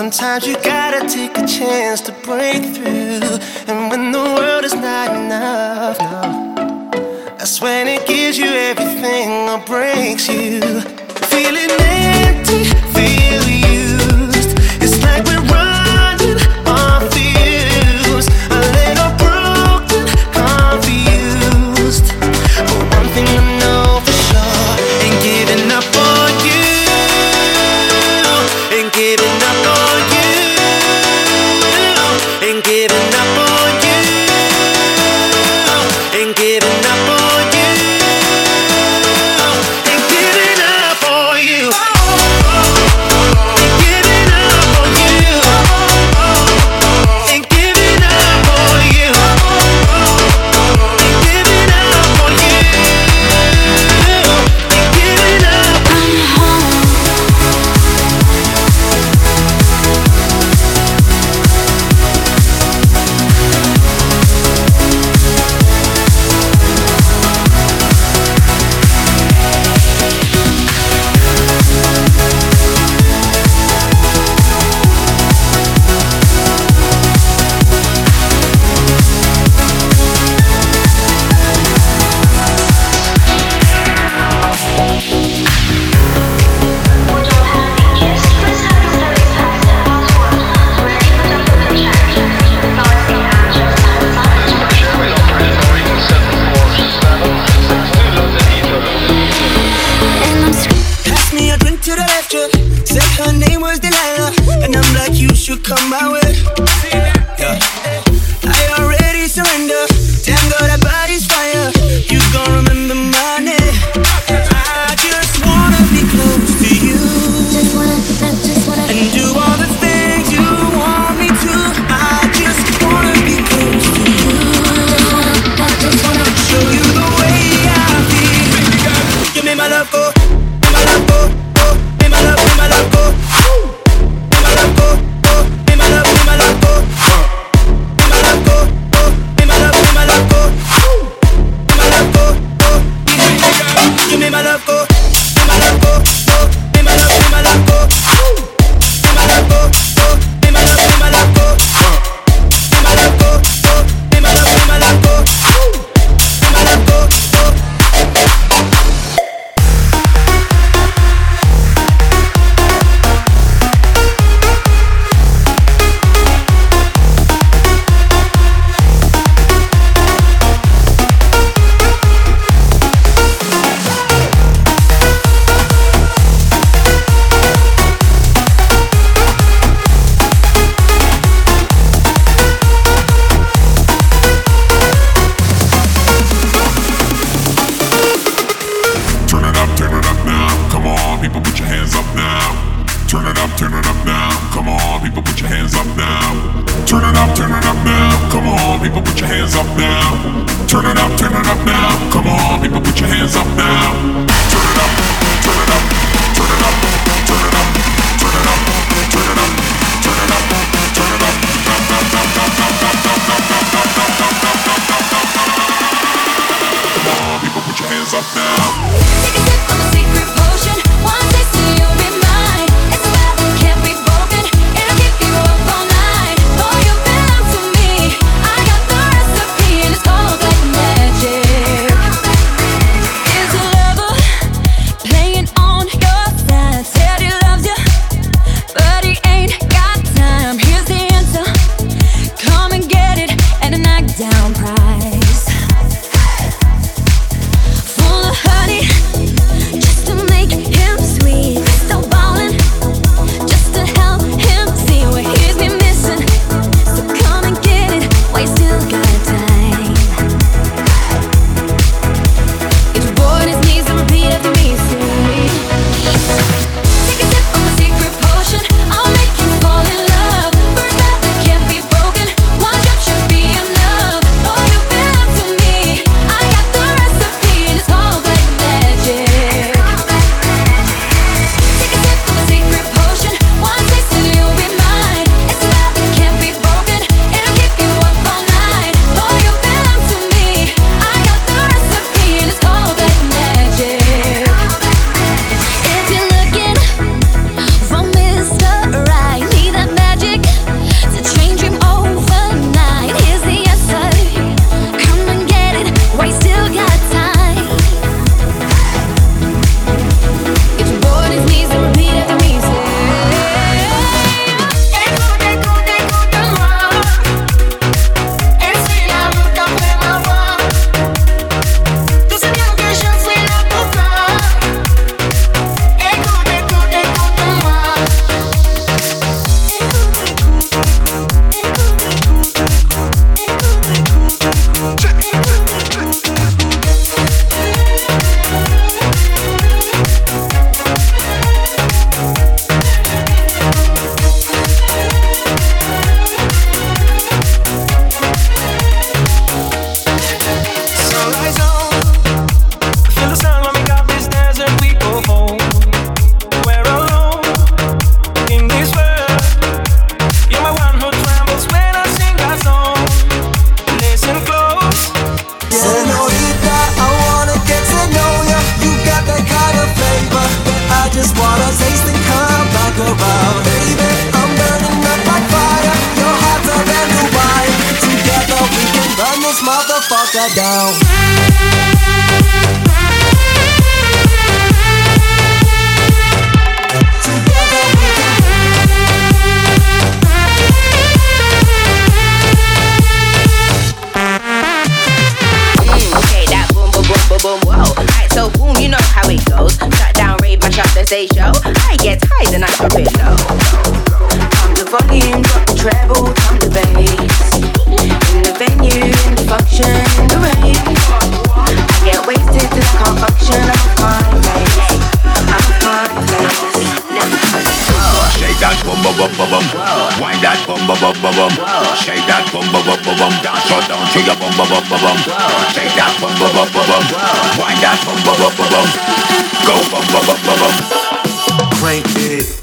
Sometimes you gotta take a chance to break through. And when the world is not enough, no, that's when it gives you everything or breaks you. Feeling empty, feel you. people, put your hands up now. Turn it up, turn it up now. Come on, people, put your hands up now. Turn it up. down. bum bum bum bum. Wind that bum bum bum bum. Shake that bum bum bum bum. Dance all down to your bum bum bum bum. Shake that bum bum bum bum bum. That bum bum bum bum. Go bum bum bum bum. Crank it.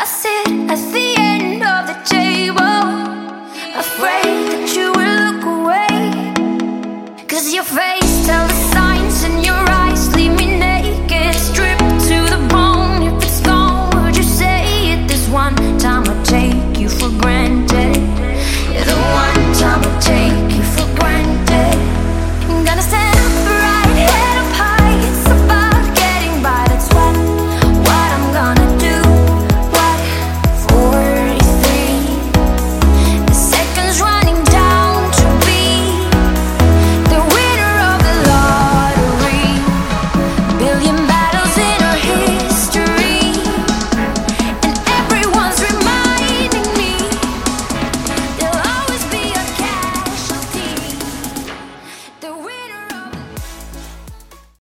I sit at the